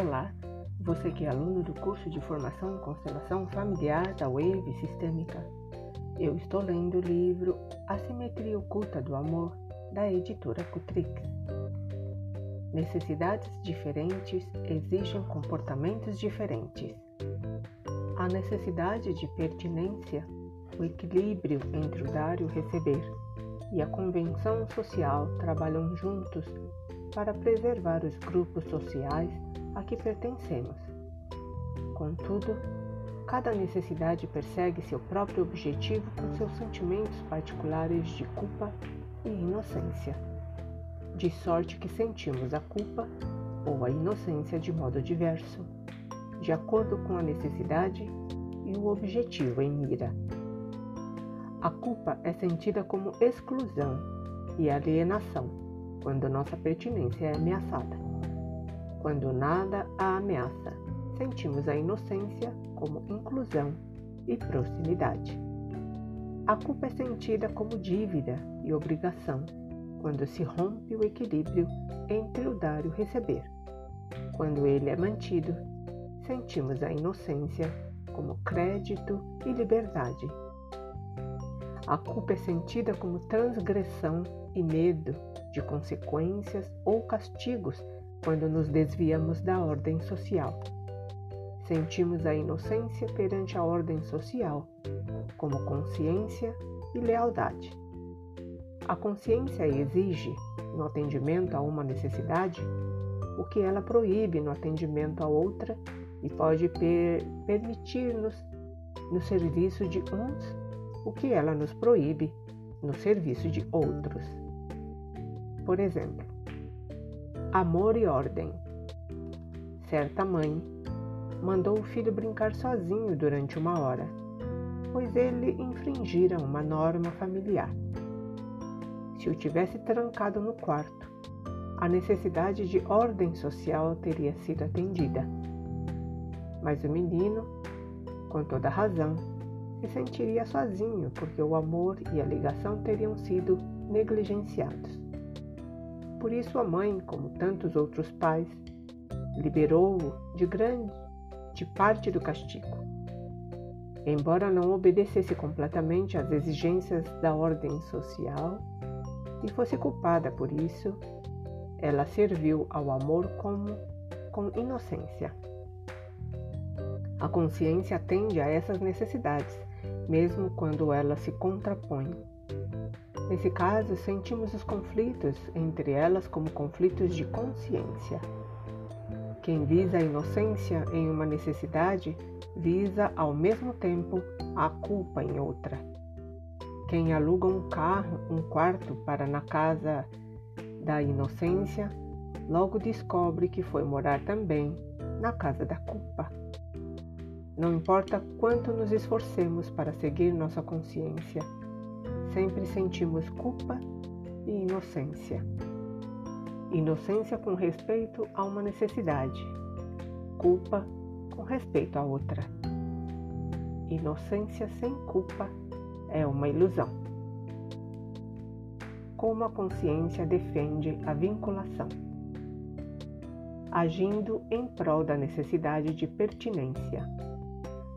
Olá, você que é aluno do curso de formação em constelação familiar da Wave Sistêmica. Eu estou lendo o livro Assimetria Oculta do Amor, da editora Cutrix. Necessidades diferentes exigem comportamentos diferentes. A necessidade de pertinência, o equilíbrio entre o dar e o receber, e a convenção social trabalham juntos para preservar os grupos sociais a que pertencemos. Contudo, cada necessidade persegue seu próprio objetivo com seus sentimentos particulares de culpa e inocência, de sorte que sentimos a culpa ou a inocência de modo diverso, de acordo com a necessidade e o objetivo em mira. A culpa é sentida como exclusão e alienação quando nossa pertinência é ameaçada. Quando nada a ameaça, sentimos a inocência como inclusão e proximidade. A culpa é sentida como dívida e obrigação quando se rompe o equilíbrio entre o dar e o receber. Quando ele é mantido, sentimos a inocência como crédito e liberdade a culpa é sentida como transgressão e medo de consequências ou castigos quando nos desviamos da ordem social. Sentimos a inocência perante a ordem social, como consciência e lealdade. A consciência exige, no atendimento a uma necessidade, o que ela proíbe no atendimento a outra e pode per permitir-nos, no serviço de uns o que ela nos proíbe no serviço de outros. Por exemplo, amor e ordem. Certa mãe mandou o filho brincar sozinho durante uma hora, pois ele infringira uma norma familiar. Se o tivesse trancado no quarto, a necessidade de ordem social teria sido atendida. Mas o menino, com toda razão, se sentiria sozinho porque o amor e a ligação teriam sido negligenciados. Por isso a mãe, como tantos outros pais, liberou-o de grande de parte do castigo. Embora não obedecesse completamente às exigências da ordem social e fosse culpada por isso, ela serviu ao amor como com inocência. A consciência atende a essas necessidades mesmo quando ela se contrapõe. Nesse caso, sentimos os conflitos entre elas como conflitos de consciência. Quem visa a inocência em uma necessidade visa ao mesmo tempo a culpa em outra. Quem aluga um carro, um quarto para na casa da inocência, logo descobre que foi morar também na casa da culpa. Não importa quanto nos esforcemos para seguir nossa consciência, sempre sentimos culpa e inocência. Inocência com respeito a uma necessidade, culpa com respeito a outra. Inocência sem culpa é uma ilusão. Como a consciência defende a vinculação? Agindo em prol da necessidade de pertinência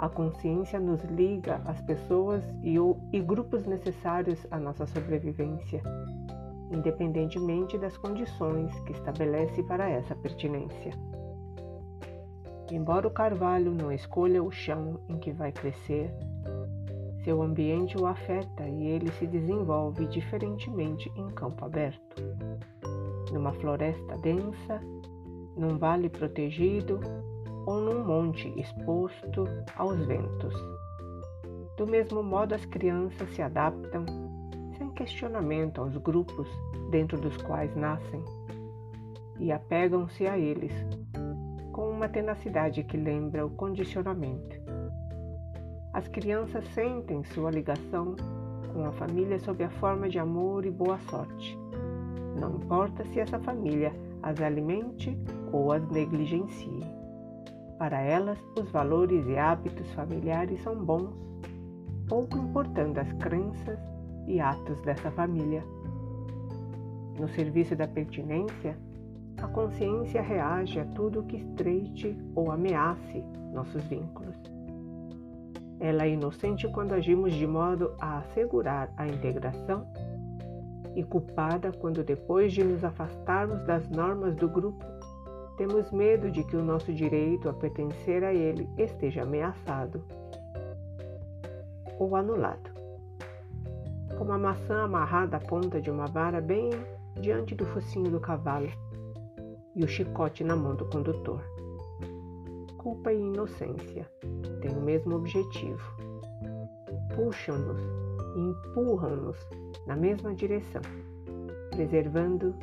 a consciência nos liga às pessoas e, e grupos necessários à nossa sobrevivência, independentemente das condições que estabelece para essa pertinência. Embora o carvalho não escolha o chão em que vai crescer, seu ambiente o afeta e ele se desenvolve diferentemente em campo aberto. Numa floresta densa, num vale protegido ou num monte exposto aos ventos. Do mesmo modo, as crianças se adaptam sem questionamento aos grupos dentro dos quais nascem e apegam-se a eles com uma tenacidade que lembra o condicionamento. As crianças sentem sua ligação com a família sob a forma de amor e boa sorte. Não importa se essa família as alimente ou as negligencie. Para elas, os valores e hábitos familiares são bons, pouco importando as crenças e atos dessa família. No serviço da pertinência, a consciência reage a tudo que estreite ou ameace nossos vínculos. Ela é inocente quando agimos de modo a assegurar a integração e culpada quando, depois de nos afastarmos das normas do grupo, temos medo de que o nosso direito a pertencer a ele esteja ameaçado ou anulado. Como a maçã amarrada à ponta de uma vara bem diante do focinho do cavalo e o chicote na mão do condutor. Culpa e inocência têm o mesmo objetivo. Puxam-nos e empurram-nos na mesma direção, preservando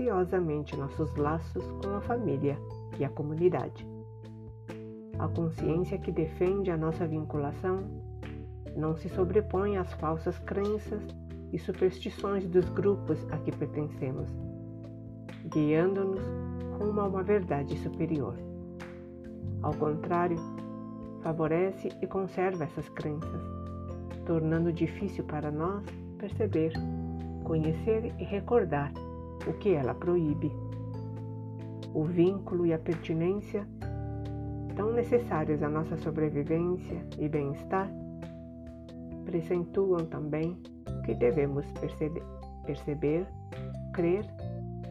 ciosamente nossos laços com a família e a comunidade. A consciência que defende a nossa vinculação não se sobrepõe às falsas crenças e superstições dos grupos a que pertencemos, guiando-nos rumo a uma verdade superior. Ao contrário, favorece e conserva essas crenças, tornando difícil para nós perceber, conhecer e recordar o que ela proíbe. O vínculo e a pertinência, tão necessários à nossa sobrevivência e bem-estar, precentuam também o que devemos perceber, perceber, crer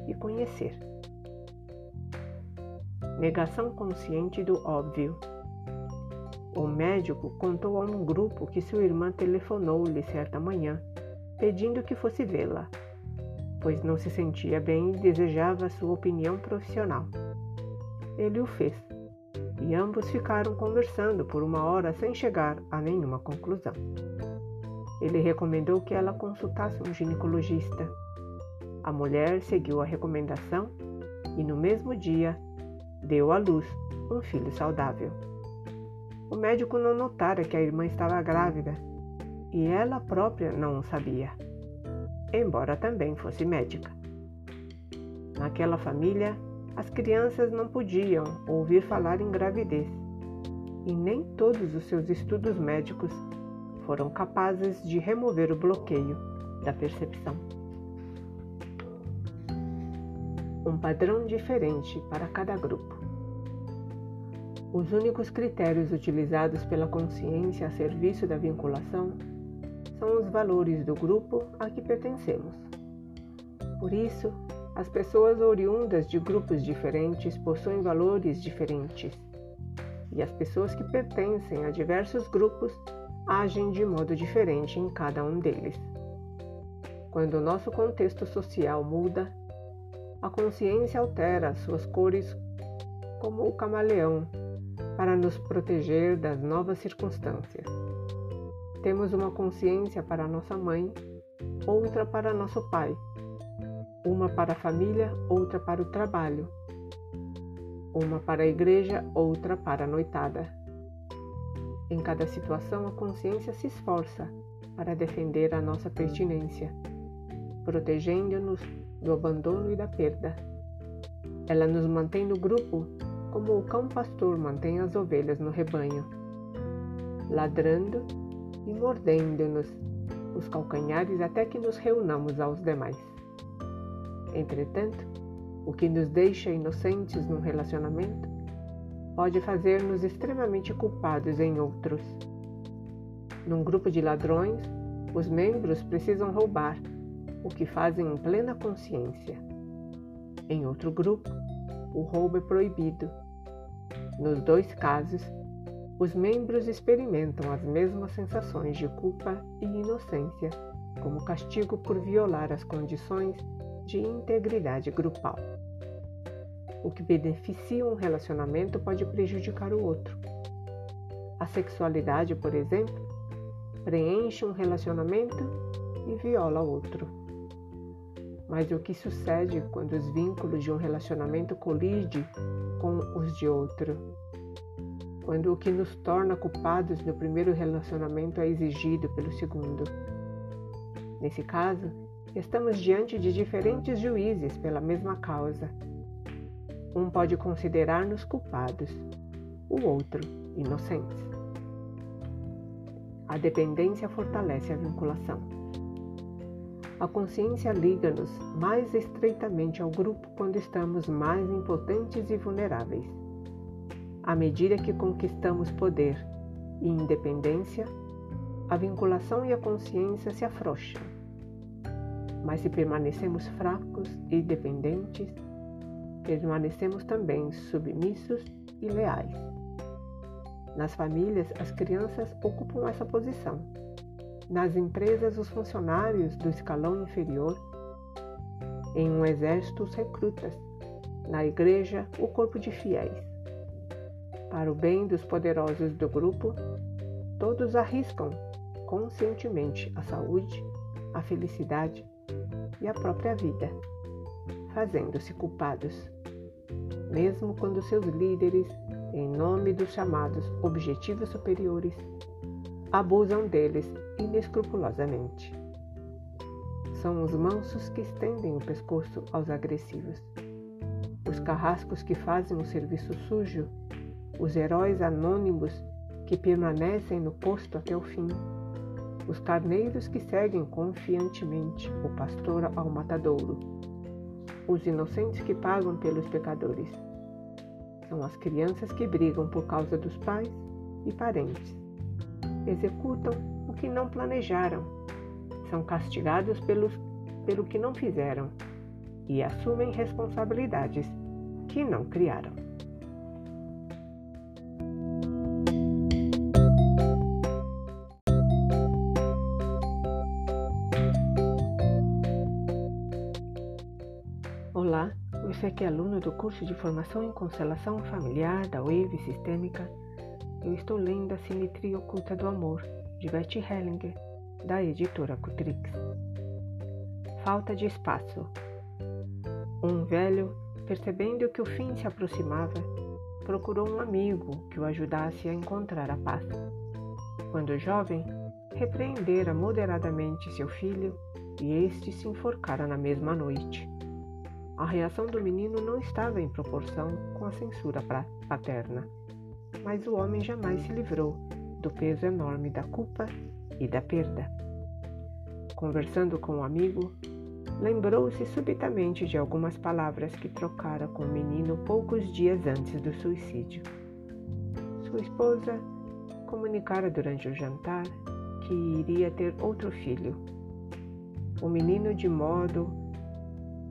e conhecer. Negação consciente do óbvio. O médico contou a um grupo que sua irmã telefonou-lhe certa manhã, pedindo que fosse vê-la, pois não se sentia bem e desejava sua opinião profissional. Ele o fez, e ambos ficaram conversando por uma hora sem chegar a nenhuma conclusão. Ele recomendou que ela consultasse um ginecologista. A mulher seguiu a recomendação e, no mesmo dia, deu à luz um filho saudável. O médico não notara que a irmã estava grávida e ela própria não o sabia, embora também fosse médica. Naquela família, as crianças não podiam ouvir falar em gravidez e nem todos os seus estudos médicos foram capazes de remover o bloqueio da percepção. Um padrão diferente para cada grupo. Os únicos critérios utilizados pela consciência a serviço da vinculação são os valores do grupo a que pertencemos. Por isso, as pessoas oriundas de grupos diferentes possuem valores diferentes, e as pessoas que pertencem a diversos grupos agem de modo diferente em cada um deles. Quando o nosso contexto social muda, a consciência altera suas cores como o camaleão para nos proteger das novas circunstâncias. Temos uma consciência para nossa mãe, outra para nosso pai, uma para a família, outra para o trabalho, uma para a igreja, outra para a noitada. Em cada situação, a consciência se esforça para defender a nossa pertinência, protegendo-nos do abandono e da perda. Ela nos mantém no grupo como o cão pastor mantém as ovelhas no rebanho, ladrando e mordendo-nos os calcanhares até que nos reunamos aos demais. Entretanto, o que nos deixa inocentes num relacionamento pode fazer-nos extremamente culpados em outros. Num grupo de ladrões, os membros precisam roubar, o que fazem em plena consciência. Em outro grupo, o roubo é proibido. Nos dois casos, os membros experimentam as mesmas sensações de culpa e inocência como castigo por violar as condições de integridade grupal. O que beneficia um relacionamento pode prejudicar o outro. A sexualidade, por exemplo, preenche um relacionamento e viola outro. Mas o que sucede quando os vínculos de um relacionamento colidem com os de outro? Quando o que nos torna culpados no primeiro relacionamento é exigido pelo segundo? Nesse caso, estamos diante de diferentes juízes pela mesma causa um pode considerar-nos culpados, o outro inocentes. A dependência fortalece a vinculação. A consciência liga-nos mais estreitamente ao grupo quando estamos mais impotentes e vulneráveis. À medida que conquistamos poder e independência, a vinculação e a consciência se afrouxam. Mas se permanecemos fracos e dependentes, permanecemos também submissos e leais. Nas famílias, as crianças ocupam essa posição nas empresas os funcionários do escalão inferior, em um exército os recrutas, na igreja o corpo de fiéis. Para o bem dos poderosos do grupo, todos arriscam conscientemente a saúde, a felicidade e a própria vida, fazendo-se culpados, mesmo quando seus líderes, em nome dos chamados objetivos superiores, abusam deles inescrupulosamente. São os mansos que estendem o pescoço aos agressivos, os carrascos que fazem o serviço sujo, os heróis anônimos que permanecem no posto até o fim, os carneiros que seguem confiantemente o pastor ao matadouro, os inocentes que pagam pelos pecadores. São as crianças que brigam por causa dos pais e parentes. Executam o que não planejaram, são castigados pelos, pelo que não fizeram. E assumem responsabilidades que não criaram. Olá, você que é aluno do curso de Formação em Constelação Familiar da Wave Sistêmica eu estou lendo A Simetria Oculta do Amor, de Betty Hellinger, da editora Cutrix. Falta de espaço. Um velho, percebendo que o fim se aproximava, procurou um amigo que o ajudasse a encontrar a paz. Quando jovem, repreendera moderadamente seu filho e este se enforcara na mesma noite. A reação do menino não estava em proporção com a censura paterna mas o homem jamais se livrou do peso enorme da culpa e da perda. Conversando com o um amigo, lembrou-se subitamente de algumas palavras que trocara com o menino poucos dias antes do suicídio. Sua esposa comunicara durante o jantar que iria ter outro filho. O menino, de modo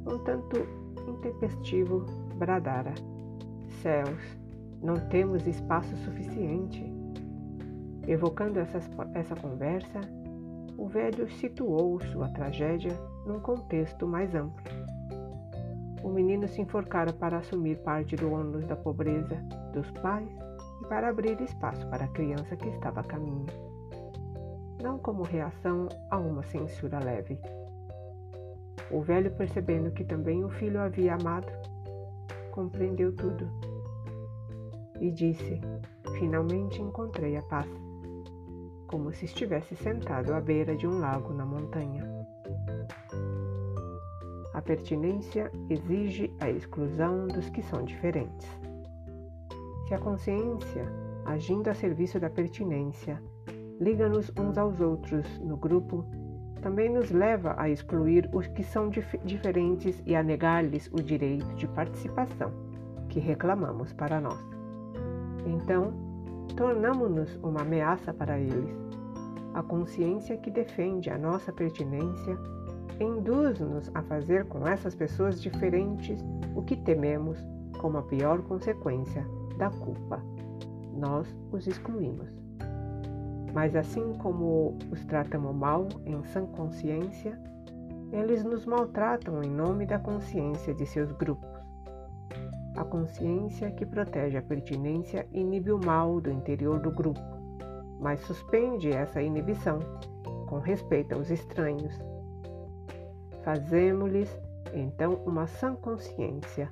um tanto intempestivo, bradara: Céus, não temos espaço suficiente. Evocando essas, essa conversa, o velho situou sua tragédia num contexto mais amplo. O menino se enforcara para assumir parte do ônus da pobreza dos pais e para abrir espaço para a criança que estava a caminho. Não como reação a uma censura leve. O velho, percebendo que também o filho havia amado, compreendeu tudo e disse: Finalmente encontrei a paz, como se estivesse sentado à beira de um lago na montanha. A pertinência exige a exclusão dos que são diferentes. Se a consciência, agindo a serviço da pertinência, liga-nos uns aos outros no grupo, também nos leva a excluir os que são dif diferentes e a negar-lhes o direito de participação que reclamamos para nós. Então, tornamo-nos uma ameaça para eles. A consciência que defende a nossa pertinência induz-nos a fazer com essas pessoas diferentes o que tememos como a pior consequência da culpa. Nós os excluímos. Mas assim como os tratamos mal em sã consciência, eles nos maltratam em nome da consciência de seus grupos. A consciência que protege a pertinência inibe o mal do interior do grupo, mas suspende essa inibição com respeito aos estranhos. Fazemos-lhes então uma sã consciência,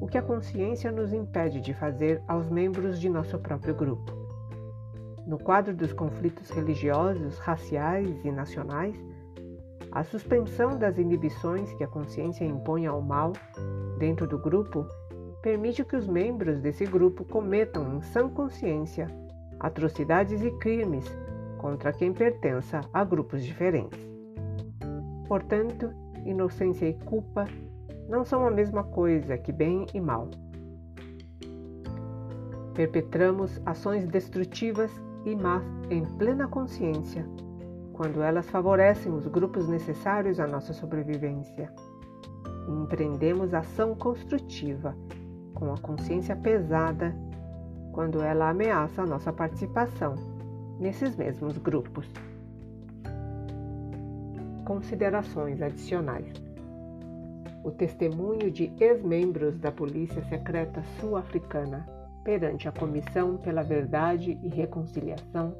o que a consciência nos impede de fazer aos membros de nosso próprio grupo. No quadro dos conflitos religiosos, raciais e nacionais, a suspensão das inibições que a consciência impõe ao mal dentro do grupo permite que os membros desse grupo cometam em sã consciência atrocidades e crimes contra quem pertença a grupos diferentes. Portanto, inocência e culpa não são a mesma coisa que bem e mal. Perpetramos ações destrutivas e más em plena consciência, quando elas favorecem os grupos necessários à nossa sobrevivência. Empreendemos ação construtiva, com a consciência pesada, quando ela ameaça a nossa participação nesses mesmos grupos. Considerações adicionais. O testemunho de ex-membros da Polícia Secreta Sul-Africana perante a Comissão pela Verdade e Reconciliação,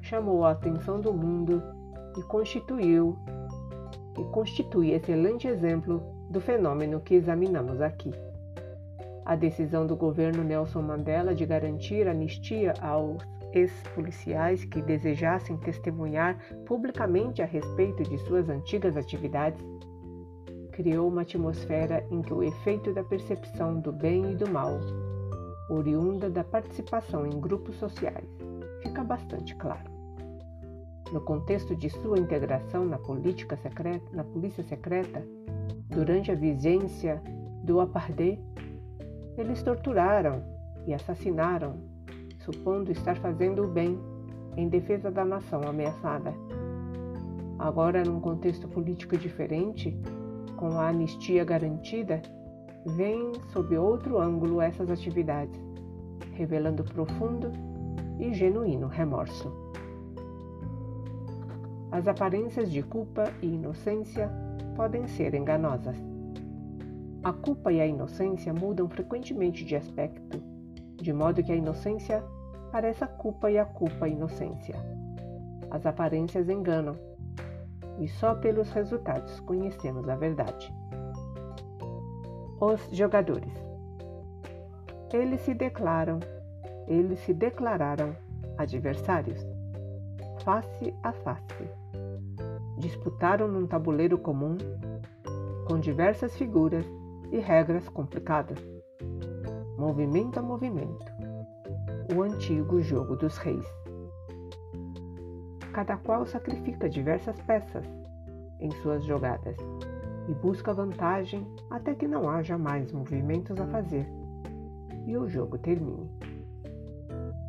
chamou a atenção do mundo e constituiu e constitui excelente exemplo do fenômeno que examinamos aqui. A decisão do governo Nelson Mandela de garantir anistia aos ex-policiais que desejassem testemunhar publicamente a respeito de suas antigas atividades criou uma atmosfera em que o efeito da percepção do bem e do mal oriunda da participação em grupos sociais, fica bastante claro. No contexto de sua integração na secreta, na polícia secreta, durante a vigência do apartheid, eles torturaram e assassinaram, supondo estar fazendo o bem em defesa da nação ameaçada. Agora, num contexto político diferente, com a anistia garantida, veem sob outro ângulo essas atividades, revelando profundo e genuíno remorso. As aparências de culpa e inocência podem ser enganosas. A culpa e a inocência mudam frequentemente de aspecto, de modo que a inocência pareça culpa e a culpa a inocência. As aparências enganam, e só pelos resultados conhecemos a verdade os jogadores. Eles se declaram, eles se declararam adversários, face a face. Disputaram num tabuleiro comum, com diversas figuras e regras complicadas. Movimento a movimento. O antigo jogo dos reis. Cada qual sacrifica diversas peças em suas jogadas e busca vantagem até que não haja mais movimentos a fazer e o jogo termine.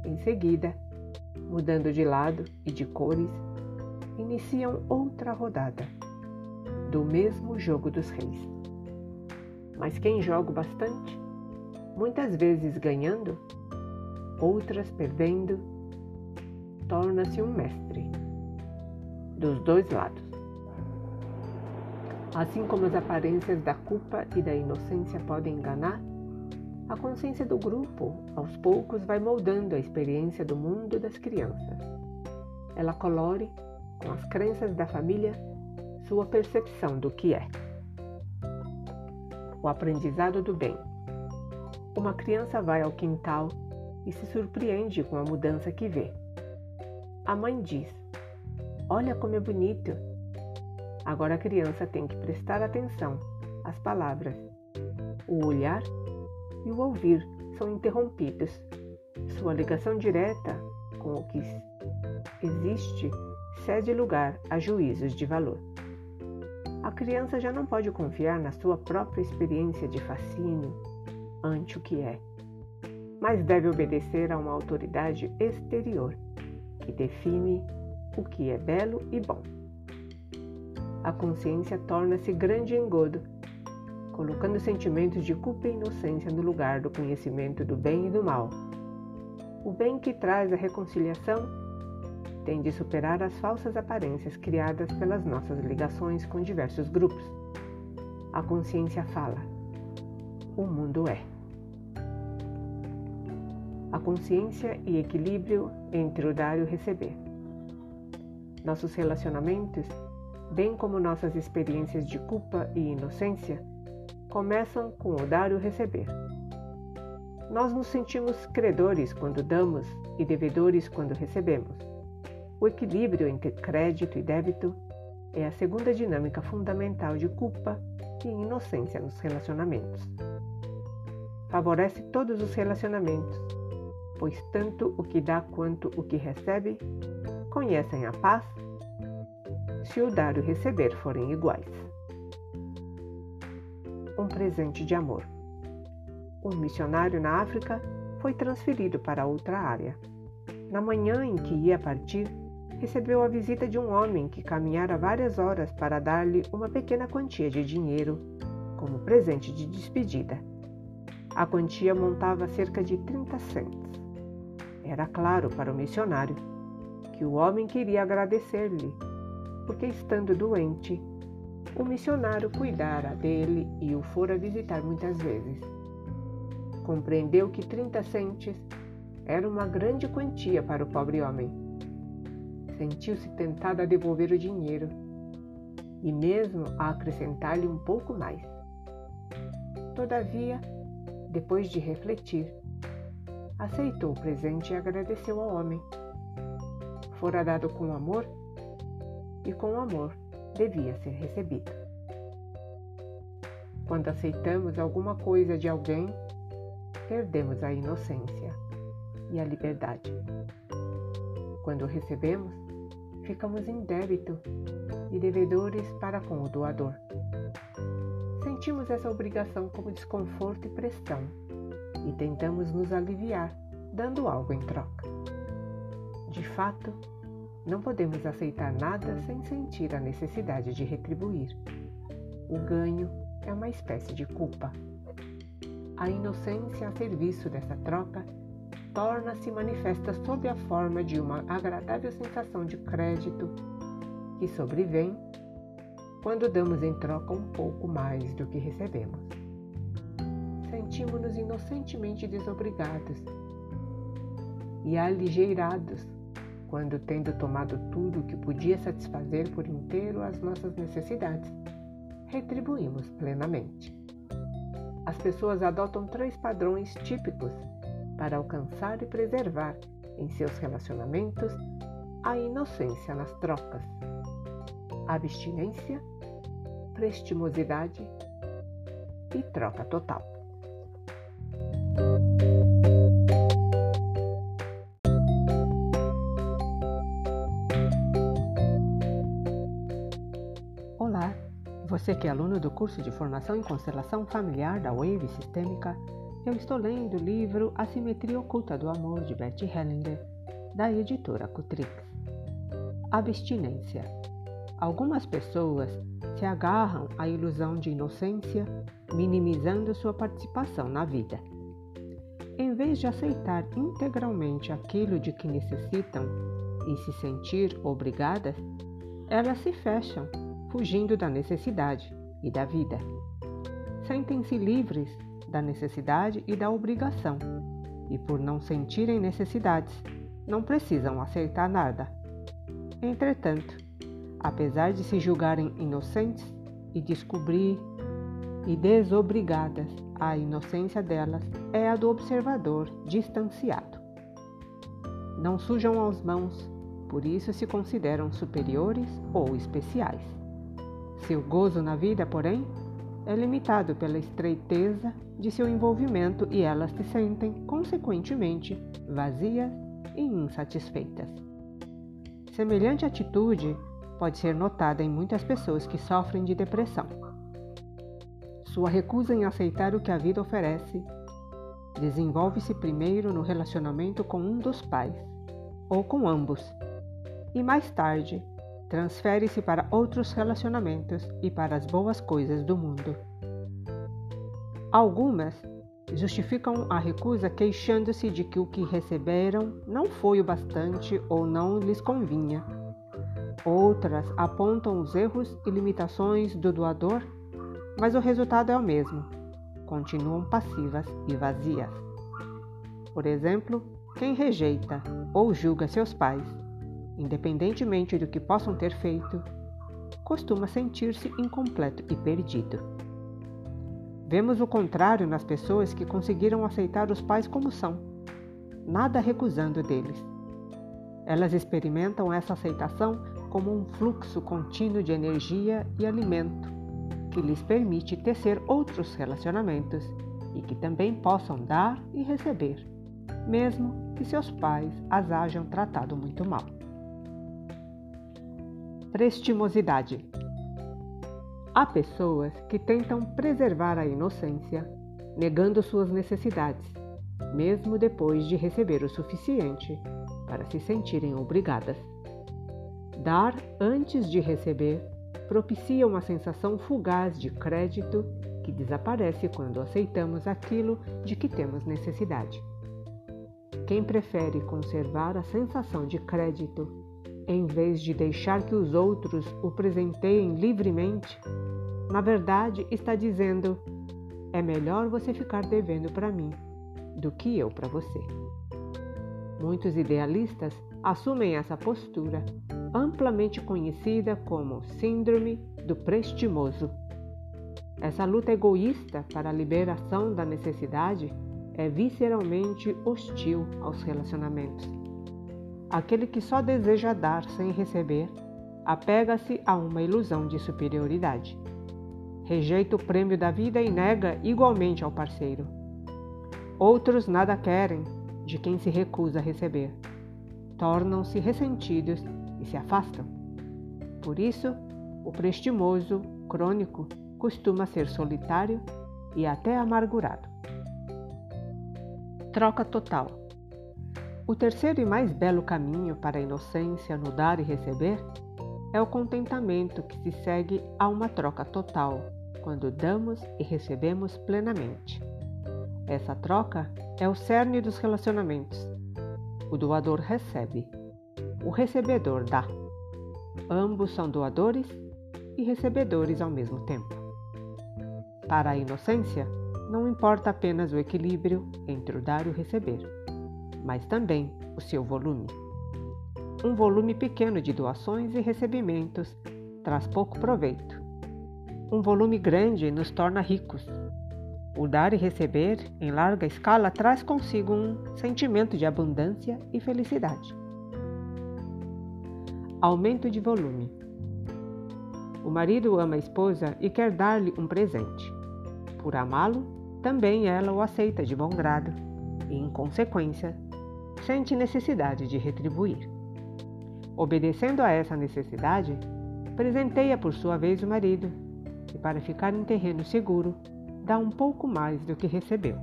Em seguida, mudando de lado e de cores, iniciam outra rodada do mesmo jogo dos reis. Mas quem joga bastante, muitas vezes ganhando, outras perdendo, torna-se um mestre dos dois lados. Assim como as aparências da culpa e da inocência podem enganar, a consciência do grupo, aos poucos, vai moldando a experiência do mundo das crianças. Ela colore, com as crenças da família, sua percepção do que é. O aprendizado do bem. Uma criança vai ao quintal e se surpreende com a mudança que vê. A mãe diz: Olha como é bonito! Agora a criança tem que prestar atenção às palavras. O olhar e o ouvir são interrompidos. Sua ligação direta com o que existe cede lugar a juízos de valor. A criança já não pode confiar na sua própria experiência de fascínio ante o que é, mas deve obedecer a uma autoridade exterior que define o que é belo e bom a consciência torna-se grande engodo, colocando sentimentos de culpa e inocência no lugar do conhecimento do bem e do mal. O bem que traz a reconciliação tem de superar as falsas aparências criadas pelas nossas ligações com diversos grupos. A consciência fala: o mundo é. A consciência e equilíbrio entre o dar e o receber. Nossos relacionamentos bem como nossas experiências de culpa e inocência, começam com o dar e o receber. Nós nos sentimos credores quando damos e devedores quando recebemos. O equilíbrio entre crédito e débito é a segunda dinâmica fundamental de culpa e inocência nos relacionamentos. Favorece todos os relacionamentos, pois tanto o que dá quanto o que recebe conhecem a paz se o dar e o receber forem iguais. Um presente de amor. Um missionário na África foi transferido para outra área. Na manhã em que ia partir, recebeu a visita de um homem que caminhara várias horas para dar-lhe uma pequena quantia de dinheiro como presente de despedida. A quantia montava cerca de 30 cents. Era claro para o missionário que o homem queria agradecer-lhe, porque estando doente, o missionário cuidara dele e o fora visitar muitas vezes. Compreendeu que 30 centes era uma grande quantia para o pobre homem. Sentiu-se tentado a devolver o dinheiro e mesmo a acrescentar-lhe um pouco mais. Todavia, depois de refletir, aceitou o presente e agradeceu ao homem. Fora dado com amor e com amor devia ser recebido. Quando aceitamos alguma coisa de alguém, perdemos a inocência e a liberdade. Quando recebemos, ficamos em débito e devedores para com o doador. Sentimos essa obrigação como desconforto e pressão e tentamos nos aliviar dando algo em troca. De fato, não podemos aceitar nada sem sentir a necessidade de retribuir. O ganho é uma espécie de culpa. A inocência a serviço dessa troca torna-se manifesta sob a forma de uma agradável sensação de crédito que sobrevém quando damos em troca um pouco mais do que recebemos. Sentimos-nos inocentemente desobrigados e aligeirados quando, tendo tomado tudo o que podia satisfazer por inteiro as nossas necessidades, retribuímos plenamente. As pessoas adotam três padrões típicos para alcançar e preservar em seus relacionamentos a inocência nas trocas, abstinência, prestimosidade e troca total. Você que é aluno do curso de formação em constelação familiar da Wave Sistêmica eu estou lendo o livro A Simetria Oculta do Amor de Betty Hellinger, da editora Cutrix. Abstinência. Algumas pessoas se agarram à ilusão de inocência, minimizando sua participação na vida. Em vez de aceitar integralmente aquilo de que necessitam e se sentir obrigadas, elas se fecham, fugindo da necessidade e da vida. Sentem-se livres da necessidade e da obrigação, e por não sentirem necessidades, não precisam aceitar nada. Entretanto, apesar de se julgarem inocentes e descobrir e desobrigadas, a inocência delas é a do observador distanciado. Não sujam as mãos, por isso se consideram superiores ou especiais. Seu gozo na vida, porém, é limitado pela estreiteza de seu envolvimento e elas se sentem, consequentemente, vazias e insatisfeitas. Semelhante atitude pode ser notada em muitas pessoas que sofrem de depressão. Sua recusa em aceitar o que a vida oferece desenvolve-se primeiro no relacionamento com um dos pais, ou com ambos, e mais tarde transfere-se para outros relacionamentos e para as boas coisas do mundo. Algumas justificam a recusa queixando-se de que o que receberam não foi o bastante ou não lhes convinha. Outras apontam os erros e limitações do doador, mas o resultado é o mesmo: continuam passivas e vazias. Por exemplo, quem rejeita ou julga seus pais independentemente do que possam ter feito, costuma sentir-se incompleto e perdido. Vemos o contrário nas pessoas que conseguiram aceitar os pais como são, nada recusando deles. Elas experimentam essa aceitação como um fluxo contínuo de energia e alimento que lhes permite tecer outros relacionamentos e que também possam dar e receber, mesmo que seus pais as hajam tratado muito mal. Prestimosidade. Há pessoas que tentam preservar a inocência, negando suas necessidades, mesmo depois de receber o suficiente para se sentirem obrigadas. Dar antes de receber propicia uma sensação fugaz de crédito que desaparece quando aceitamos aquilo de que temos necessidade. Quem prefere conservar a sensação de crédito em vez de deixar que os outros o presenteiem livremente, na verdade está dizendo: é melhor você ficar devendo para mim do que eu para você. Muitos idealistas assumem essa postura, amplamente conhecida como Síndrome do Prestimoso. Essa luta egoísta para a liberação da necessidade é visceralmente hostil aos relacionamentos. Aquele que só deseja dar sem receber apega-se a uma ilusão de superioridade. Rejeita o prêmio da vida e nega igualmente ao parceiro. Outros nada querem de quem se recusa a receber. Tornam-se ressentidos e se afastam. Por isso, o prestimoso, crônico, costuma ser solitário e até amargurado. Troca total. O terceiro e mais belo caminho para a inocência no dar e receber é o contentamento que se segue a uma troca total, quando damos e recebemos plenamente. Essa troca é o cerne dos relacionamentos. O doador recebe, o recebedor dá. Ambos são doadores e recebedores ao mesmo tempo. Para a inocência, não importa apenas o equilíbrio entre o dar e o receber, mas também o seu volume. Um volume pequeno de doações e recebimentos traz pouco proveito. Um volume grande nos torna ricos. O dar e receber em larga escala traz consigo um sentimento de abundância e felicidade. Aumento de volume. O marido ama a esposa e quer dar-lhe um presente. Por amá-lo, também ela o aceita de bom grado e, em consequência, sente necessidade de retribuir. Obedecendo a essa necessidade, presenteia por sua vez o marido e, para ficar em terreno seguro, dá um pouco mais do que recebeu.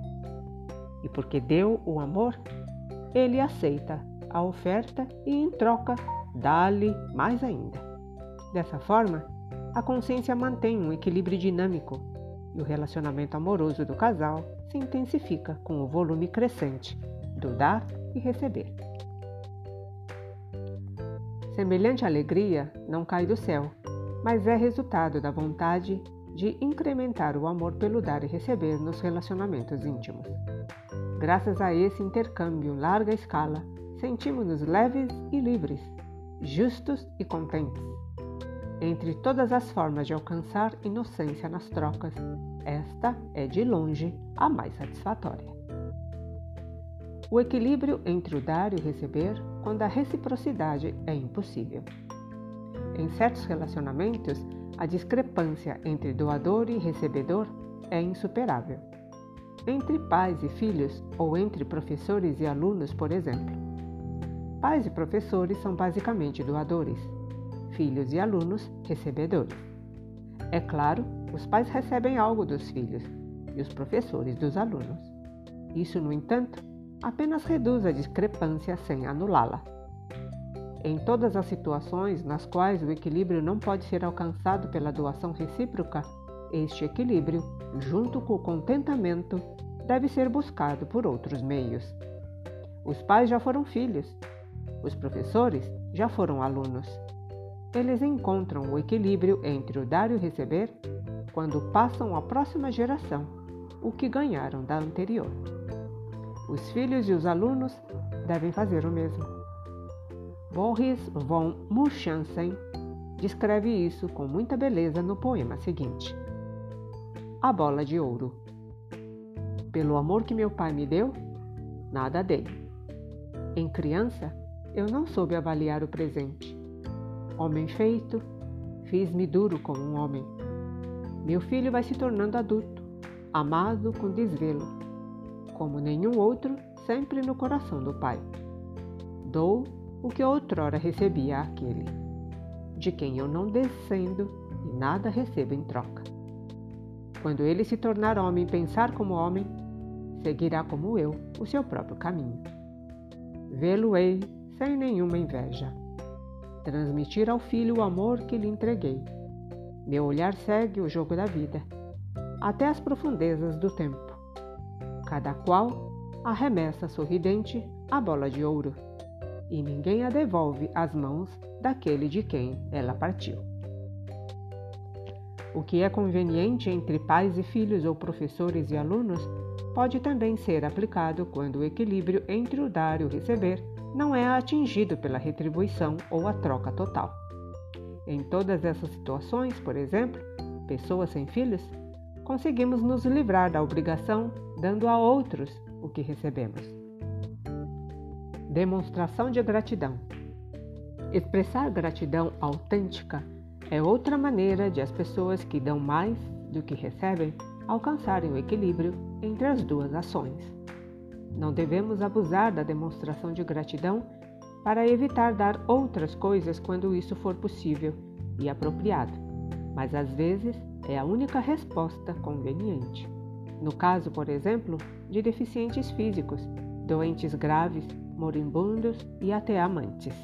E porque deu o amor, ele aceita a oferta e, em troca, dá-lhe mais ainda. Dessa forma, a consciência mantém um equilíbrio dinâmico e o relacionamento amoroso do casal se intensifica com o volume crescente do dar e receber. Semelhante alegria não cai do céu, mas é resultado da vontade de incrementar o amor pelo dar e receber nos relacionamentos íntimos. Graças a esse intercâmbio em larga escala, sentimos-nos leves e livres, justos e contentes. Entre todas as formas de alcançar inocência nas trocas, esta é de longe a mais satisfatória. O equilíbrio entre o dar e o receber, quando a reciprocidade é impossível. Em certos relacionamentos, a discrepância entre doador e recebedor é insuperável. Entre pais e filhos, ou entre professores e alunos, por exemplo. Pais e professores são basicamente doadores filhos e alunos recebedores. É claro, os pais recebem algo dos filhos e os professores dos alunos. Isso, no entanto, apenas reduz a discrepância sem anulá-la. Em todas as situações nas quais o equilíbrio não pode ser alcançado pela doação recíproca, este equilíbrio, junto com o contentamento, deve ser buscado por outros meios. Os pais já foram filhos, os professores já foram alunos eles encontram o equilíbrio entre o dar e o receber quando passam à próxima geração o que ganharam da anterior. Os filhos e os alunos devem fazer o mesmo. Boris von Munchausen descreve isso com muita beleza no poema seguinte: A bola de ouro. Pelo amor que meu pai me deu, nada dei. Em criança, eu não soube avaliar o presente Homem feito, fiz-me duro como um homem. Meu filho vai se tornando adulto, amado com desvelo, como nenhum outro, sempre no coração do Pai. Dou o que outrora recebia aquele. de quem eu não descendo e nada recebo em troca. Quando ele se tornar homem e pensar como homem, seguirá como eu o seu próprio caminho. Vê-lo-ei sem nenhuma inveja. Transmitir ao filho o amor que lhe entreguei. Meu olhar segue o jogo da vida, até as profundezas do tempo. Cada qual arremessa sorridente a bola de ouro, e ninguém a devolve às mãos daquele de quem ela partiu. O que é conveniente entre pais e filhos ou professores e alunos pode também ser aplicado quando o equilíbrio entre o dar e o receber não é atingido pela retribuição ou a troca total. Em todas essas situações, por exemplo, pessoas sem filhos, conseguimos nos livrar da obrigação dando a outros o que recebemos. Demonstração de gratidão. Expressar gratidão autêntica é outra maneira de as pessoas que dão mais do que recebem alcançarem o equilíbrio entre as duas ações. Não devemos abusar da demonstração de gratidão para evitar dar outras coisas quando isso for possível e apropriado, mas às vezes é a única resposta conveniente. No caso, por exemplo, de deficientes físicos, doentes graves, moribundos e até amantes.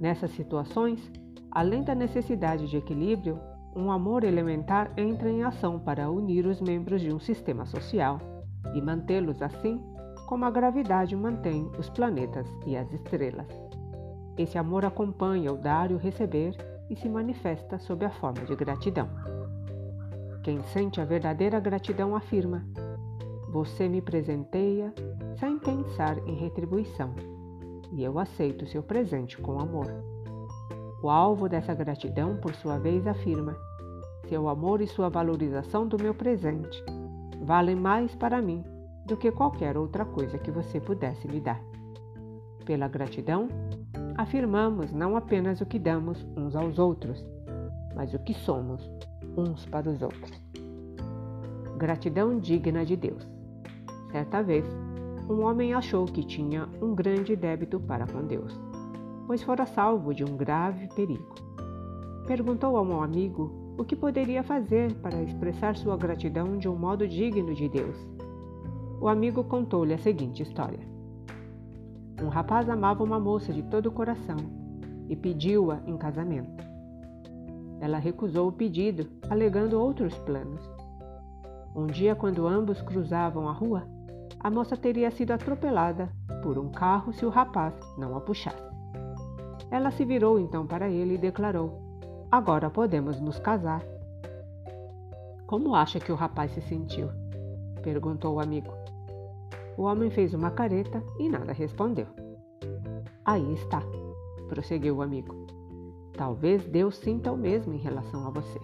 Nessas situações, além da necessidade de equilíbrio, um amor elementar entra em ação para unir os membros de um sistema social e mantê-los assim como a gravidade mantém os planetas e as estrelas. Esse amor acompanha o dar e o receber e se manifesta sob a forma de gratidão. Quem sente a verdadeira gratidão afirma: Você me presenteia sem pensar em retribuição e eu aceito seu presente com amor. O alvo dessa gratidão, por sua vez, afirma: Seu amor e sua valorização do meu presente valem mais para mim do que qualquer outra coisa que você pudesse me dar. Pela gratidão, afirmamos não apenas o que damos uns aos outros, mas o que somos uns para os outros. Gratidão digna de Deus. Certa vez, um homem achou que tinha um grande débito para com Deus, pois fora salvo de um grave perigo. Perguntou a um amigo o que poderia fazer para expressar sua gratidão de um modo digno de Deus. O amigo contou-lhe a seguinte história: Um rapaz amava uma moça de todo o coração e pediu-a em casamento. Ela recusou o pedido, alegando outros planos. Um dia, quando ambos cruzavam a rua, a moça teria sido atropelada por um carro se o rapaz não a puxasse. Ela se virou então para ele e declarou: Agora podemos nos casar. Como acha que o rapaz se sentiu? perguntou o amigo. O homem fez uma careta e nada respondeu. Aí está, prosseguiu o amigo. Talvez Deus sinta o mesmo em relação a você.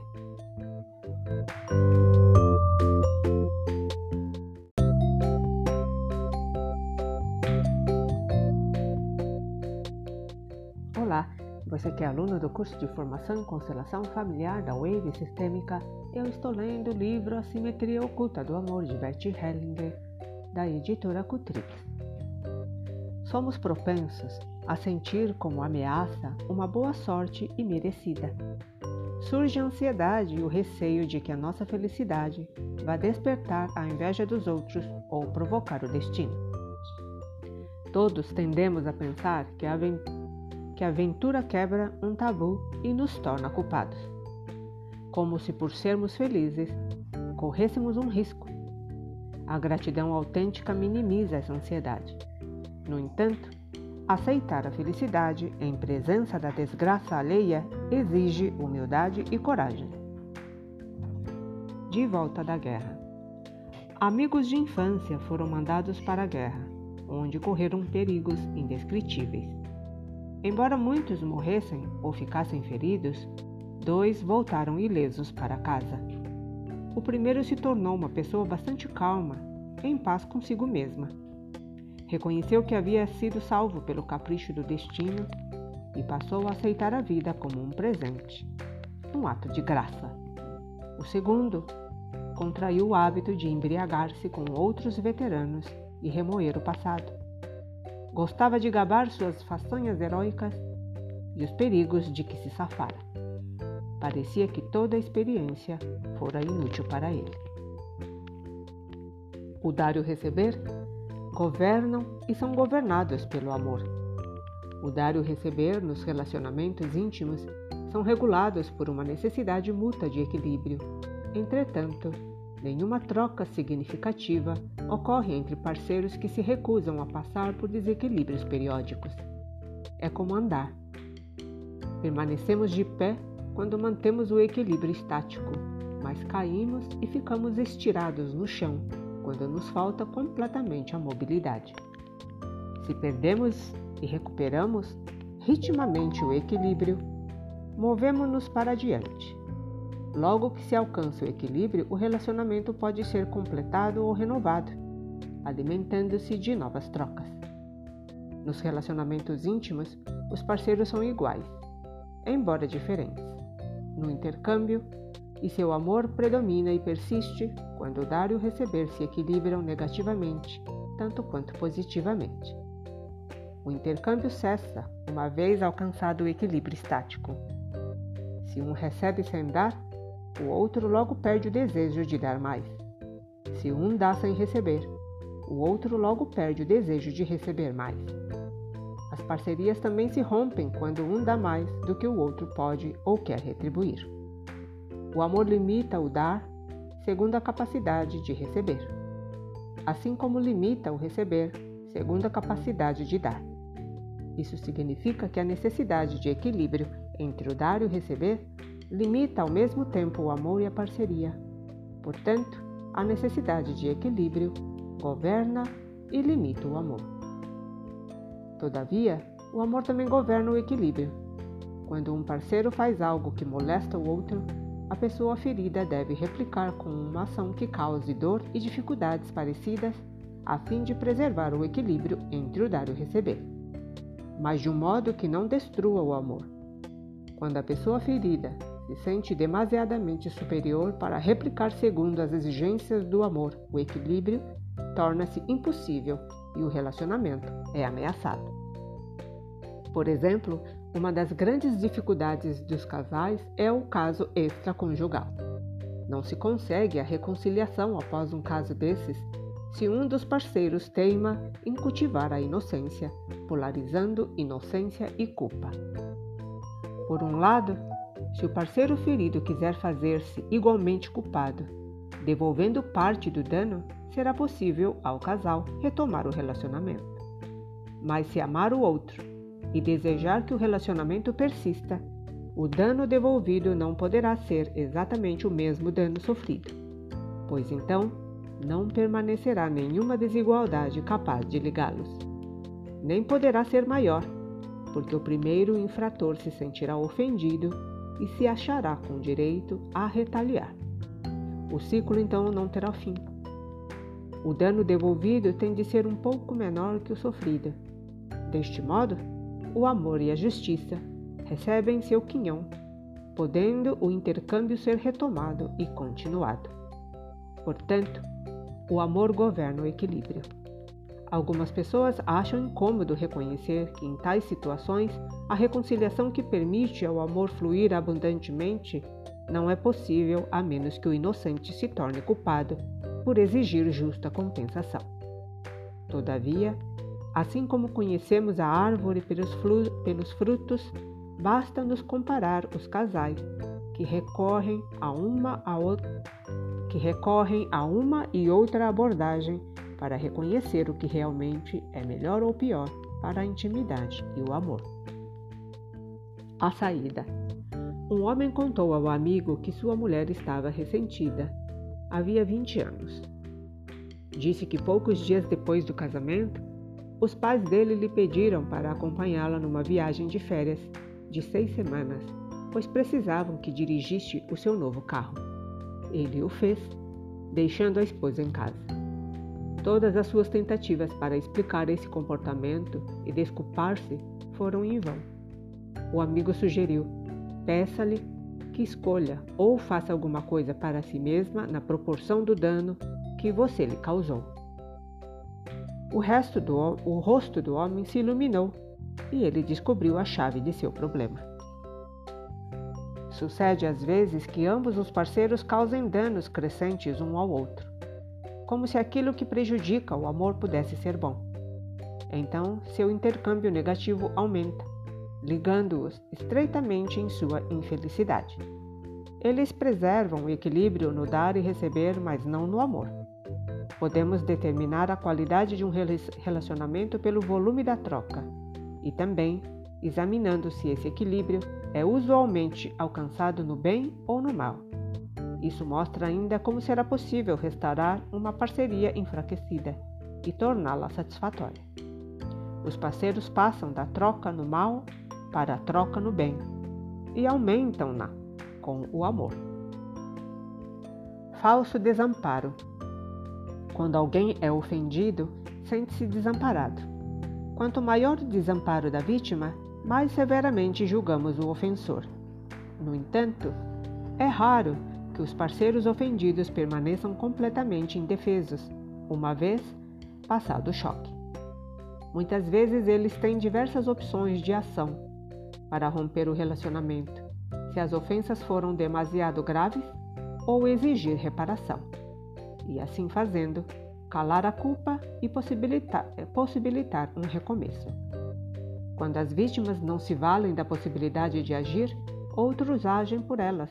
Você que é aluno do curso de Formação em Constelação Familiar da Wave Sistêmica, eu estou lendo o livro A Simetria Oculta do Amor de Bert Hellinger, da editora Cutrix. Somos propensos a sentir como ameaça uma boa sorte imerecida. Surge a ansiedade e o receio de que a nossa felicidade vá despertar a inveja dos outros ou provocar o destino. Todos tendemos a pensar que a que a aventura quebra um tabu e nos torna culpados. Como se por sermos felizes corrêssemos um risco. A gratidão autêntica minimiza essa ansiedade. No entanto, aceitar a felicidade em presença da desgraça alheia exige humildade e coragem. De volta da guerra. Amigos de infância foram mandados para a guerra, onde correram perigos indescritíveis. Embora muitos morressem ou ficassem feridos, dois voltaram ilesos para casa. O primeiro se tornou uma pessoa bastante calma, em paz consigo mesma. Reconheceu que havia sido salvo pelo capricho do destino e passou a aceitar a vida como um presente, um ato de graça. O segundo contraiu o hábito de embriagar-se com outros veteranos e remoer o passado. Gostava de gabar suas façanhas heróicas e os perigos de que se safara. Parecia que toda a experiência fora inútil para ele. O dar e o receber governam e são governados pelo amor. O dar e o receber nos relacionamentos íntimos são regulados por uma necessidade mútua de equilíbrio. Entretanto, nenhuma troca significativa ocorre entre parceiros que se recusam a passar por desequilíbrios periódicos. É como andar. Permanecemos de pé quando mantemos o equilíbrio estático, mas caímos e ficamos estirados no chão quando nos falta completamente a mobilidade. Se perdemos e recuperamos ritmamente o equilíbrio, movemos-nos para diante. Logo que se alcança o equilíbrio, o relacionamento pode ser completado ou renovado, alimentando-se de novas trocas. Nos relacionamentos íntimos, os parceiros são iguais, embora diferentes. No intercâmbio, e seu amor predomina e persiste quando o dar e o receber se equilibram negativamente, tanto quanto positivamente. O intercâmbio cessa uma vez alcançado o equilíbrio estático. Se um recebe sem dar, o outro logo perde o desejo de dar mais. Se um dá sem receber, o outro logo perde o desejo de receber mais. As parcerias também se rompem quando um dá mais do que o outro pode ou quer retribuir. O amor limita o dar segundo a capacidade de receber, assim como limita o receber segundo a capacidade de dar. Isso significa que a necessidade de equilíbrio entre o dar e o receber limita ao mesmo tempo o amor e a parceria. Portanto, a necessidade de equilíbrio governa e limita o amor. Todavia, o amor também governa o equilíbrio. Quando um parceiro faz algo que molesta o outro, a pessoa ferida deve replicar com uma ação que cause dor e dificuldades parecidas, a fim de preservar o equilíbrio entre o dar e o receber, mas de um modo que não destrua o amor. Quando a pessoa ferida se sente demasiadamente superior para replicar segundo as exigências do amor, o equilíbrio torna-se impossível e o relacionamento é ameaçado. Por exemplo, uma das grandes dificuldades dos casais é o caso extraconjugal. Não se consegue a reconciliação após um caso desses se um dos parceiros teima em cultivar a inocência, polarizando inocência e culpa. Por um lado, se o parceiro ferido quiser fazer-se igualmente culpado, devolvendo parte do dano, será possível ao casal retomar o relacionamento. Mas se amar o outro e desejar que o relacionamento persista, o dano devolvido não poderá ser exatamente o mesmo dano sofrido, pois então não permanecerá nenhuma desigualdade capaz de ligá-los. Nem poderá ser maior, porque o primeiro infrator se sentirá ofendido e se achará com direito a retaliar. O ciclo então não terá fim. O dano devolvido tem de ser um pouco menor que o sofrido. Deste modo, o amor e a justiça recebem seu quinhão, podendo o intercâmbio ser retomado e continuado. Portanto, o amor governa o equilíbrio. Algumas pessoas acham incômodo reconhecer que, em tais situações, a reconciliação que permite ao amor fluir abundantemente não é possível a menos que o inocente se torne culpado por exigir justa compensação. Todavia, Assim como conhecemos a árvore pelos, pelos frutos, basta nos comparar os casais que recorrem a uma a outra, que recorrem a uma e outra abordagem para reconhecer o que realmente é melhor ou pior para a intimidade e o amor. A saída. Um homem contou ao amigo que sua mulher estava ressentida. Havia 20 anos. Disse que poucos dias depois do casamento, os pais dele lhe pediram para acompanhá-la numa viagem de férias de seis semanas, pois precisavam que dirigisse o seu novo carro. Ele o fez, deixando a esposa em casa. Todas as suas tentativas para explicar esse comportamento e desculpar-se foram em vão. O amigo sugeriu: peça-lhe que escolha ou faça alguma coisa para si mesma na proporção do dano que você lhe causou. O, resto do, o rosto do homem se iluminou e ele descobriu a chave de seu problema. Sucede às vezes que ambos os parceiros causem danos crescentes um ao outro, como se aquilo que prejudica o amor pudesse ser bom. Então, seu intercâmbio negativo aumenta, ligando-os estreitamente em sua infelicidade. Eles preservam o equilíbrio no dar e receber, mas não no amor. Podemos determinar a qualidade de um relacionamento pelo volume da troca e também examinando se esse equilíbrio é usualmente alcançado no bem ou no mal. Isso mostra ainda como será possível restaurar uma parceria enfraquecida e torná-la satisfatória. Os parceiros passam da troca no mal para a troca no bem e aumentam-na com o amor. Falso desamparo. Quando alguém é ofendido, sente-se desamparado. Quanto maior o desamparo da vítima, mais severamente julgamos o ofensor. No entanto, é raro que os parceiros ofendidos permaneçam completamente indefesos, uma vez passado o choque. Muitas vezes eles têm diversas opções de ação para romper o relacionamento, se as ofensas foram demasiado graves ou exigir reparação, e assim fazendo, calar a culpa e possibilitar, possibilitar um recomeço. Quando as vítimas não se valem da possibilidade de agir, outros agem por elas,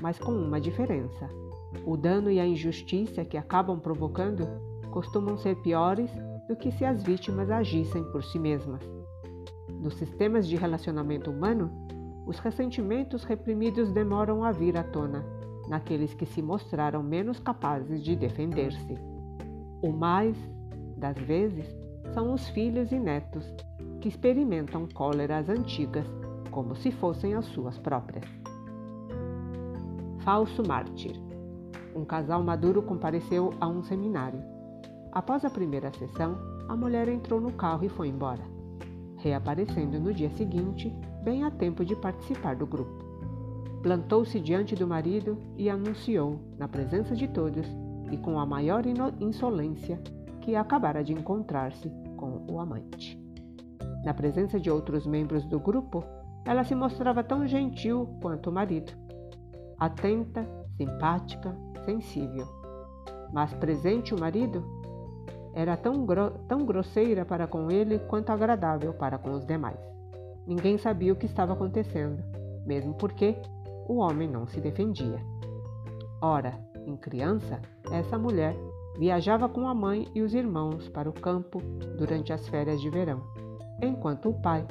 mas com uma diferença. O dano e a injustiça que acabam provocando costumam ser piores do que se as vítimas agissem por si mesmas. Nos sistemas de relacionamento humano, os ressentimentos reprimidos demoram a vir à tona naqueles que se mostraram menos capazes de defender-se. O mais das vezes são os filhos e netos que experimentam cóleras antigas como se fossem as suas próprias. Falso mártir. Um casal maduro compareceu a um seminário. Após a primeira sessão, a mulher entrou no carro e foi embora, reaparecendo no dia seguinte, bem a tempo de participar do grupo. Plantou-se diante do marido e anunciou, na presença de todos e com a maior insolência, que acabara de encontrar-se com o amante. Na presença de outros membros do grupo, ela se mostrava tão gentil quanto o marido, atenta, simpática, sensível. Mas presente o marido, era tão, gro tão grosseira para com ele quanto agradável para com os demais. Ninguém sabia o que estava acontecendo, mesmo porque o homem não se defendia. Ora, em criança, essa mulher viajava com a mãe e os irmãos para o campo durante as férias de verão enquanto o pai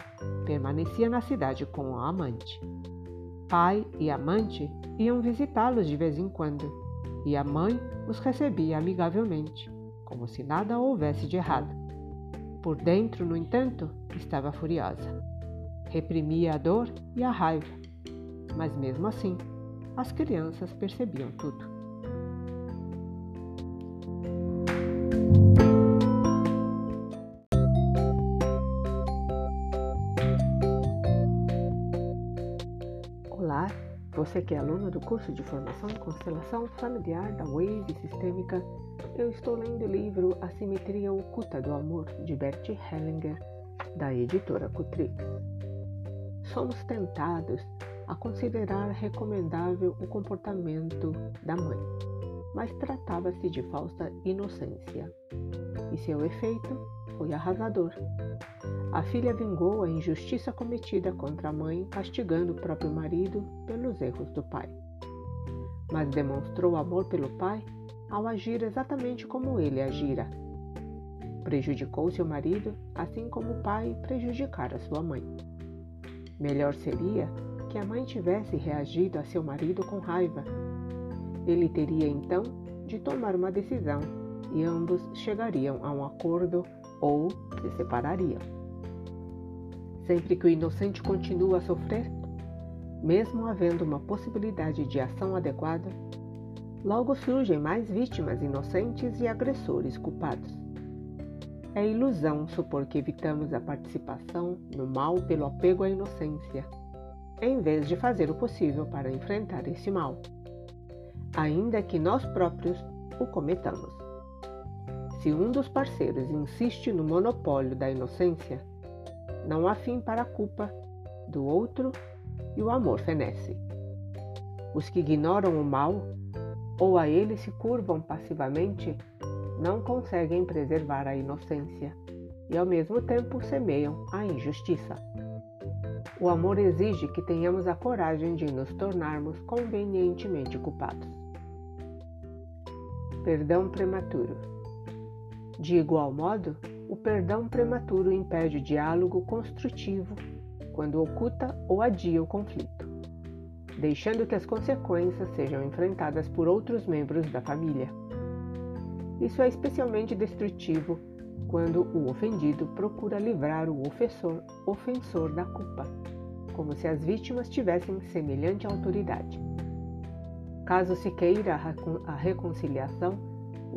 permanecia na cidade com a amante. Pai e amante iam visitá-los de vez em quando, e a mãe os recebia amigavelmente, como se nada houvesse de errado. Por dentro, no entanto, estava furiosa. Reprimia a dor e a raiva, mas mesmo assim, as crianças percebiam tudo. Você que é aluno do curso de formação constelação familiar da Wave Sistêmica, eu estou lendo o livro A Simetria Oculta do Amor, de Bert Hellinger, da editora Cutrix. Somos tentados a considerar recomendável o comportamento da mãe, mas tratava-se de falsa inocência, e seu efeito foi arrasador. A filha vingou a injustiça cometida contra a mãe, castigando o próprio marido pelos erros do pai. Mas demonstrou amor pelo pai ao agir exatamente como ele agira. Prejudicou seu marido, assim como o pai prejudicara sua mãe. Melhor seria que a mãe tivesse reagido a seu marido com raiva. Ele teria então de tomar uma decisão e ambos chegariam a um acordo ou se separariam. Sempre que o inocente continua a sofrer, mesmo havendo uma possibilidade de ação adequada, logo surgem mais vítimas inocentes e agressores culpados. É ilusão supor que evitamos a participação no mal pelo apego à inocência, em vez de fazer o possível para enfrentar esse mal, ainda que nós próprios o cometamos. Se um dos parceiros insiste no monopólio da inocência, não há fim para a culpa do outro e o amor fenece. Os que ignoram o mal ou a ele se curvam passivamente não conseguem preservar a inocência e ao mesmo tempo semeiam a injustiça. O amor exige que tenhamos a coragem de nos tornarmos convenientemente culpados. Perdão prematuro. De igual modo, o perdão prematuro impede o diálogo construtivo quando oculta ou adia o conflito, deixando que as consequências sejam enfrentadas por outros membros da família. Isso é especialmente destrutivo quando o ofendido procura livrar o ofensor, ofensor da culpa, como se as vítimas tivessem semelhante autoridade. Caso se queira a reconciliação,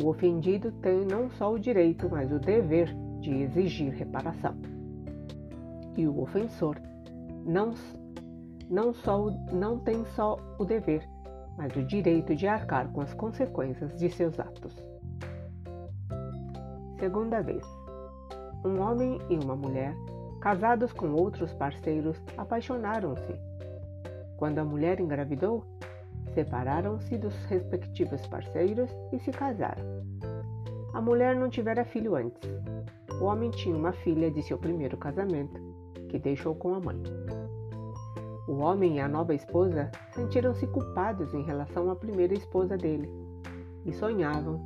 o ofendido tem não só o direito, mas o dever de exigir reparação. E o ofensor não, não, só, não tem só o dever, mas o direito de arcar com as consequências de seus atos. Segunda vez. Um homem e uma mulher, casados com outros parceiros, apaixonaram-se. Quando a mulher engravidou, separaram-se dos respectivos parceiros e se casaram. A mulher não tivera filho antes. O homem tinha uma filha de seu primeiro casamento, que deixou com a mãe. O homem e a nova esposa sentiram-se culpados em relação à primeira esposa dele e sonhavam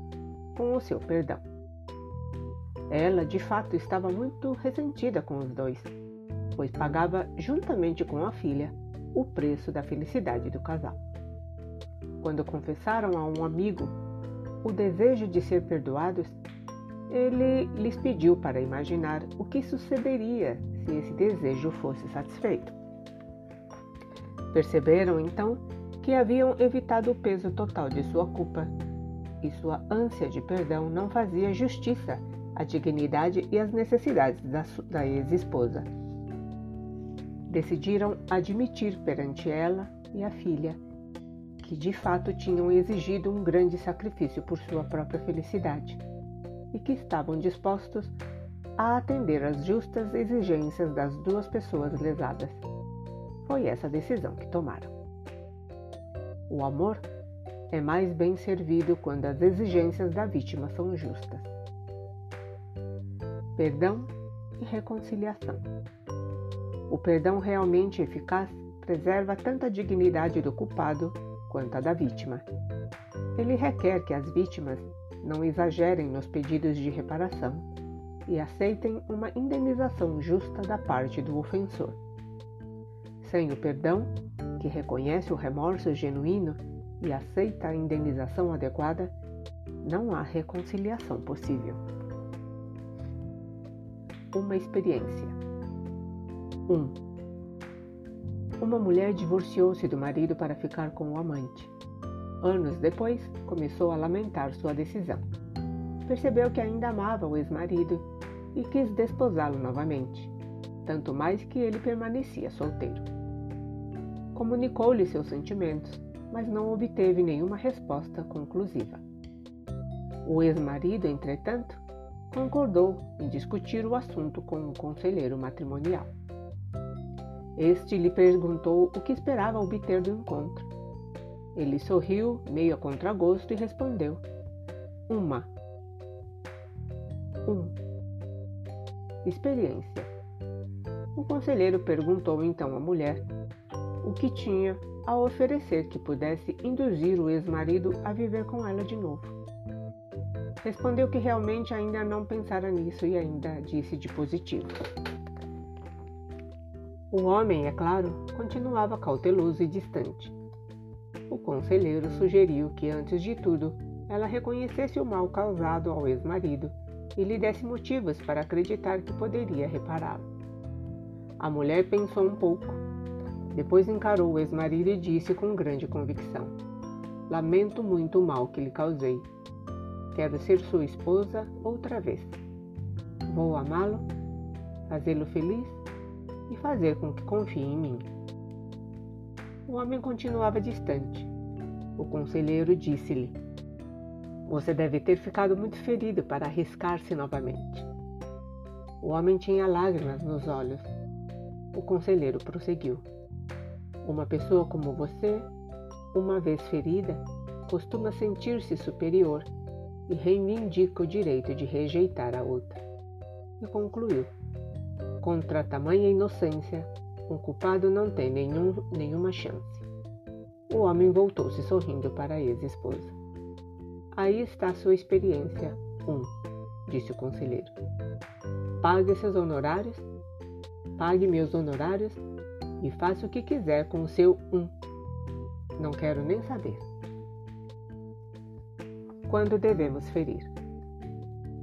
com o seu perdão. Ela, de fato, estava muito ressentida com os dois, pois pagava, juntamente com a filha, o preço da felicidade do casal. Quando confessaram a um amigo o desejo de ser perdoados, ele lhes pediu para imaginar o que sucederia se esse desejo fosse satisfeito. Perceberam então que haviam evitado o peso total de sua culpa e sua ânsia de perdão não fazia justiça a dignidade e as necessidades da, da ex-esposa. Decidiram admitir perante ela e a filha que de fato tinham exigido um grande sacrifício por sua própria felicidade e que estavam dispostos a atender às justas exigências das duas pessoas lesadas. Foi essa decisão que tomaram. O amor é mais bem servido quando as exigências da vítima são justas perdão e reconciliação. O perdão realmente eficaz preserva tanto a dignidade do culpado quanto a da vítima. Ele requer que as vítimas não exagerem nos pedidos de reparação e aceitem uma indenização justa da parte do ofensor. Sem o perdão, que reconhece o remorso genuíno e aceita a indenização adequada, não há reconciliação possível uma experiência. 1. Um, uma mulher divorciou-se do marido para ficar com o amante. Anos depois, começou a lamentar sua decisão. Percebeu que ainda amava o ex-marido e quis desposá-lo novamente, tanto mais que ele permanecia solteiro. Comunicou-lhe seus sentimentos, mas não obteve nenhuma resposta conclusiva. O ex-marido, entretanto, concordou em discutir o assunto com o conselheiro matrimonial. Este lhe perguntou o que esperava obter do encontro. Ele sorriu, meio a contragosto, e respondeu: Uma. Um. Experiência. O conselheiro perguntou então à mulher o que tinha a oferecer que pudesse induzir o ex-marido a viver com ela de novo. Respondeu que realmente ainda não pensara nisso e ainda disse de positivo. O homem, é claro, continuava cauteloso e distante. O conselheiro sugeriu que, antes de tudo, ela reconhecesse o mal causado ao ex-marido e lhe desse motivos para acreditar que poderia repará-lo. A mulher pensou um pouco. Depois encarou o ex-marido e disse com grande convicção: Lamento muito o mal que lhe causei Quero ser sua esposa outra vez. Vou amá-lo, fazê-lo feliz e fazer com que confie em mim. O homem continuava distante. O conselheiro disse-lhe: Você deve ter ficado muito ferido para arriscar-se novamente. O homem tinha lágrimas nos olhos. O conselheiro prosseguiu. Uma pessoa como você, uma vez ferida, costuma sentir-se superior e reivindica o direito de rejeitar a outra. E concluiu: Contra tamanha inocência, um culpado não tem nenhum, nenhuma chance. O homem voltou-se sorrindo para a ex-esposa. Aí está sua experiência. Um, disse o conselheiro. Pague seus honorários, pague meus honorários e faça o que quiser com o seu um. Não quero nem saber. Quando devemos ferir?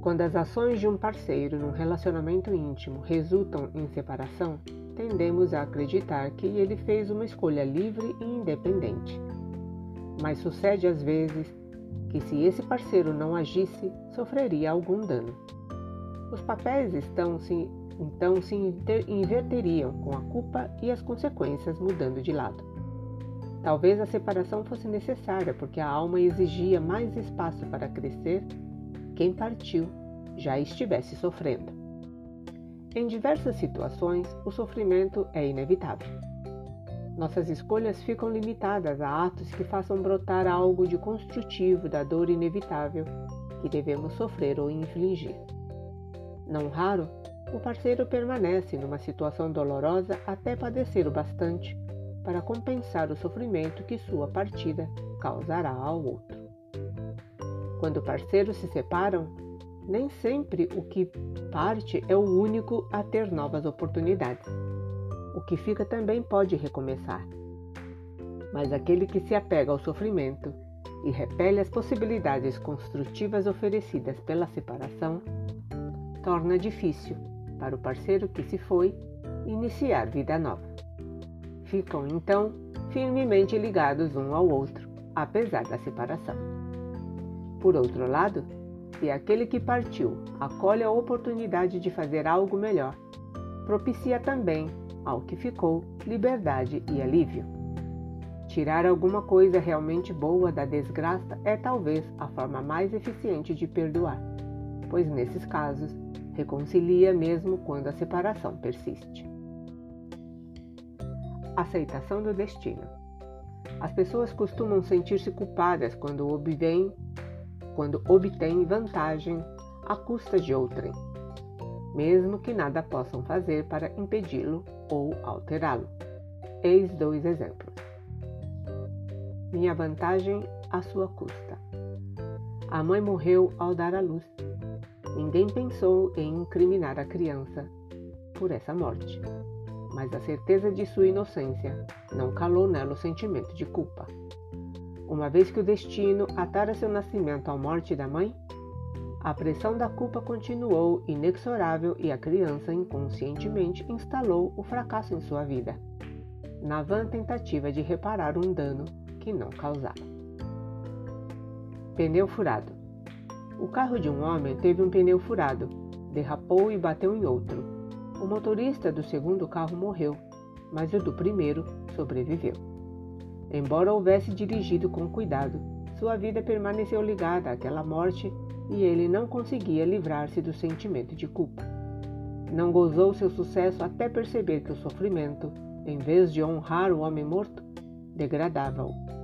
Quando as ações de um parceiro num relacionamento íntimo resultam em separação, tendemos a acreditar que ele fez uma escolha livre e independente. Mas sucede às vezes que, se esse parceiro não agisse, sofreria algum dano. Os papéis estão se, então se inverteriam, com a culpa e as consequências mudando de lado. Talvez a separação fosse necessária porque a alma exigia mais espaço para crescer. Quem partiu já estivesse sofrendo. Em diversas situações, o sofrimento é inevitável. Nossas escolhas ficam limitadas a atos que façam brotar algo de construtivo da dor inevitável que devemos sofrer ou infligir. Não raro, o parceiro permanece numa situação dolorosa até padecer o bastante para compensar o sofrimento que sua partida causará ao outro. Quando parceiros se separam, nem sempre o que parte é o único a ter novas oportunidades. O que fica também pode recomeçar. Mas aquele que se apega ao sofrimento e repele as possibilidades construtivas oferecidas pela separação torna difícil para o parceiro que se foi iniciar vida nova. Ficam então firmemente ligados um ao outro, apesar da separação. Por outro lado, se aquele que partiu acolhe a oportunidade de fazer algo melhor, propicia também ao que ficou liberdade e alívio. Tirar alguma coisa realmente boa da desgraça é talvez a forma mais eficiente de perdoar, pois nesses casos reconcilia mesmo quando a separação persiste. Aceitação do destino. As pessoas costumam sentir-se culpadas quando obtêm, quando obtêm vantagem à custa de outrem, mesmo que nada possam fazer para impedi-lo ou alterá-lo. Eis dois exemplos. Minha vantagem à sua custa. A mãe morreu ao dar à luz Ninguém pensou em incriminar a criança por essa morte, mas a certeza de sua inocência não calou nela o sentimento de culpa. Uma vez que o destino atara seu nascimento à morte da mãe, a pressão da culpa continuou inexorável e a criança inconscientemente instalou o fracasso em sua vida, na vã tentativa de reparar um dano que não causara. Pneu furado. O carro de um homem teve um pneu furado, derrapou e bateu em outro. O motorista do segundo carro morreu, mas o do primeiro sobreviveu. Embora houvesse dirigido com cuidado, sua vida permaneceu ligada àquela morte e ele não conseguia livrar-se do sentimento de culpa. Não gozou seu sucesso até perceber que o sofrimento, em vez de honrar o homem morto, degradava-o.